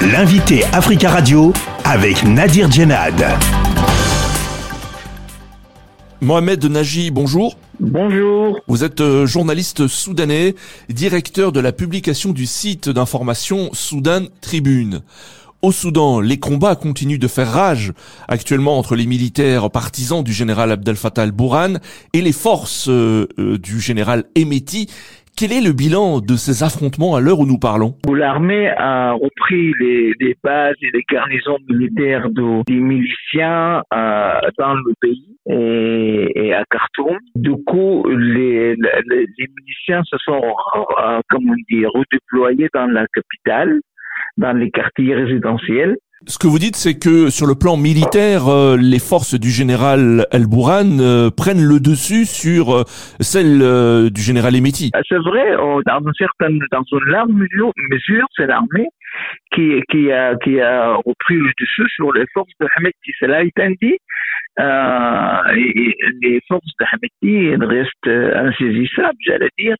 L'invité Africa Radio avec Nadir Djenad. Mohamed Naji, bonjour. Bonjour. Vous êtes euh, journaliste soudanais, directeur de la publication du site d'information Soudan Tribune. Au Soudan, les combats continuent de faire rage actuellement entre les militaires partisans du général Abdel Fattah al-Bourhan et les forces euh, euh, du général Emeti quel est le bilan de ces affrontements à l'heure où nous parlons? L'armée a repris les, bases et les garnisons militaires des miliciens euh, dans le pays et, à Khartoum. Du coup, les, miliciens se sont, euh, comment dire, redéployés dans la capitale, dans les quartiers résidentiels. Ce que vous dites, c'est que sur le plan militaire, euh, les forces du général El-Bourhan euh, prennent le dessus sur euh, celles du général Emeti. Ah, c'est vrai, dans une certaine, dans une large mesure, c'est l'armée qui, qui, a, qui a repris le dessus sur les forces de Hameti. Cela étant dit, euh, les forces de Hameti restent insaisissables, j'allais dire.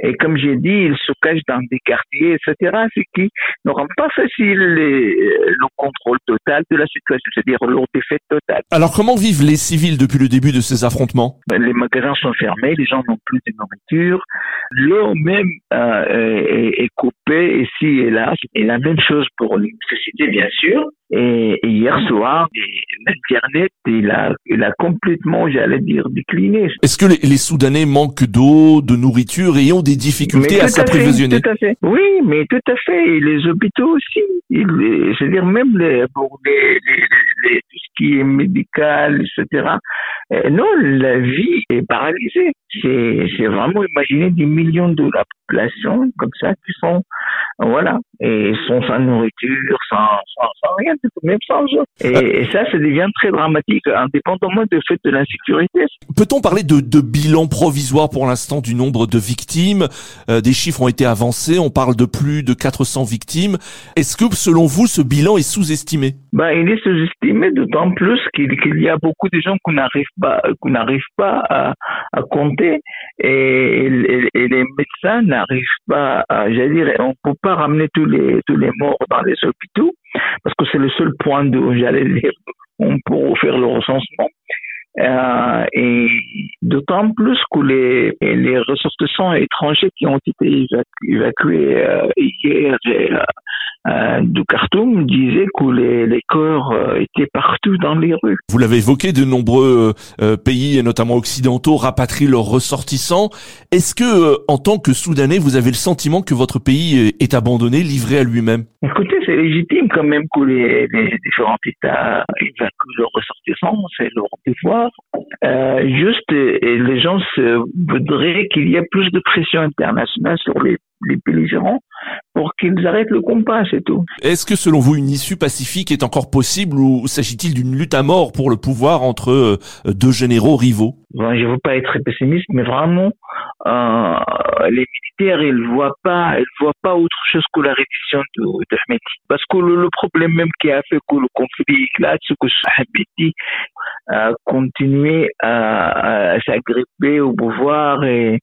Et comme j'ai dit, ils se cachent dans des quartiers, etc., ce qui ne rend pas facile le contrôle total de la situation, c'est-à-dire leur défaite totale. Alors comment vivent les civils depuis le début de ces affrontements? Ben, Les magasins sont fermés, les gens n'ont plus de nourriture, l'eau même euh, est, est, coupée ici et là. Et la même chose pour l'électricité, bien sûr. Et, hier soir, l'Internet, il a, il a complètement, j'allais dire, décliné. Est-ce que les, les, Soudanais manquent d'eau, de nourriture et ont des difficultés à s'approvisionner? Tout à fait. Oui, mais tout à fait. Et les hôpitaux aussi. C'est-à-dire même les, pour les, les, qui est médical, etc. Euh, non, la vie est paralysée. C'est vraiment imaginer des millions de la population comme ça qui sont, voilà, et sont sans nourriture, sans, sans, sans rien même sans eau. Et, ça, ça devient très dramatique, indépendamment du fait de l'insécurité. Peut-on parler de, de, bilan provisoire pour l'instant du nombre de victimes? Euh, Des chiffres ont été avancés, on parle de plus de 400 victimes. Est-ce que, selon vous, ce bilan est sous-estimé? Ben, Il est sous-estimé d'autant plus qu'il y a beaucoup de gens qu'on n'arrive pas, qu'on n'arrive pas à, compter et, et, les médecins n'arrivent pas à, j'allais dire, on peut pas ramener tous les, tous les morts dans les hôpitaux parce que c'est le seul point d'où j'allais dire, on peut faire le recensement. Euh, et d'autant plus que les, les ressortissants étrangers qui ont été évacués euh, hier euh, euh, de Khartoum disait que les, les corps euh, étaient partout dans les rues. Vous l'avez évoqué, de nombreux euh, pays, notamment occidentaux, rapatrient leurs ressortissants. Est-ce que, en tant que Soudanais, vous avez le sentiment que votre pays est abandonné, livré à lui-même? Écoutez, c'est légitime quand même que les, les différents États évacuent leurs ressortissants, c'est leur devoir. Euh, juste, les gens se voudraient qu'il y ait plus de pression internationale sur les les belligérants pour qu'ils arrêtent le combat, c'est tout. Est-ce que selon vous une issue pacifique est encore possible ou s'agit-il d'une lutte à mort pour le pouvoir entre euh, deux généraux rivaux? Je ne veux pas être pessimiste, mais vraiment, euh, les militaires, ils voient pas, ils voient pas autre chose que la reddition de, de Parce que le, problème même qui a fait que le conflit éclate, c'est que Hameti a continué à, à s'agripper au pouvoir et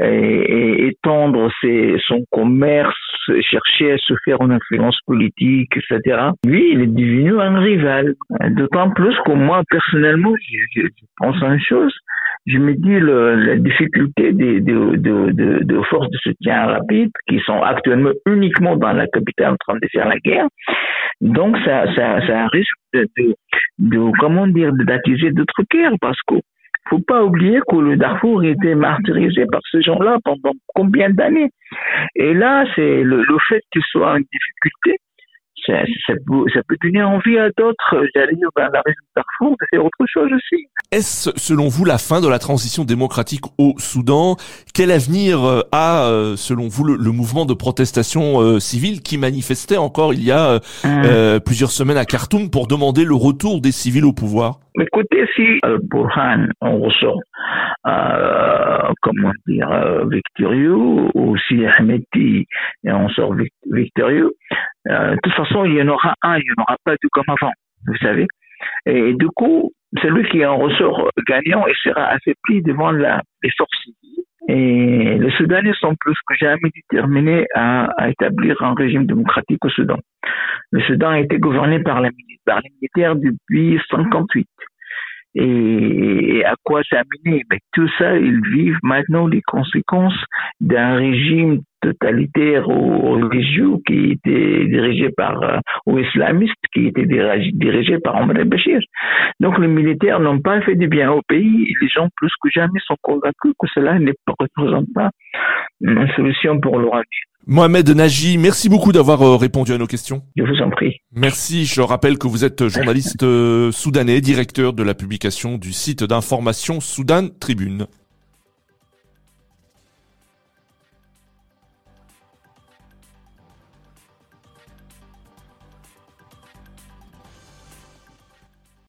et, étendre ses, son commerce, chercher à se faire une influence politique, etc. Lui, il est devenu un rival. D'autant plus que moi, personnellement, je, pense à une chose. Je me dis la difficulté des, de, de, de, forces de soutien rapide qui sont actuellement uniquement dans la capitale en train de faire la guerre. Donc, ça, ça, ça risque de, de, de comment dire, d'attiser d'autres guerres parce que faut pas oublier que le Darfour était martyrisé par ces gens-là pendant combien d'années? Et là, c'est le, fait qu'il soit en difficulté, ça, ça, peut, ça peut donner envie à d'autres d'aller dans la région de Darfour de faire autre chose aussi. Est-ce, selon vous, la fin de la transition démocratique au Soudan? Quel avenir euh, a, euh, selon vous, le, mouvement de protestation euh, civile qui manifestait encore il y a euh, plusieurs semaines à Khartoum pour demander le retour des civils au pouvoir? Écoutez, si Burhan, on ressort, euh, comment dire, victorieux, ou si Ahmedi, on sort victorieux, euh, de toute façon, il y en aura un, il n'y en aura pas deux comme avant, vous savez. Et du coup, celui qui en ressort gagnant, il sera affaibli devant la, les forces Et les Soudanais sont plus que jamais déterminés à, établir un régime démocratique au Soudan. Le Soudan a été gouverné par, la, par les militaires depuis 58. Et à quoi ça a mené ben, Tout ça, ils vivent maintenant les conséquences d'un régime totalitaire ou religieux qui était dirigé par, euh, ou islamiste qui était dirigé par Omar al-Bashir. Donc les militaires n'ont pas fait du bien au pays. Les gens plus que jamais sont convaincus que cela ne représente pas une solution pour leur avenir. Mohamed Naji, merci beaucoup d'avoir euh, répondu à nos questions. Je vous en prie. Merci. Je rappelle que vous êtes journaliste euh, soudanais, directeur de la publication du site d'information Soudan Tribune.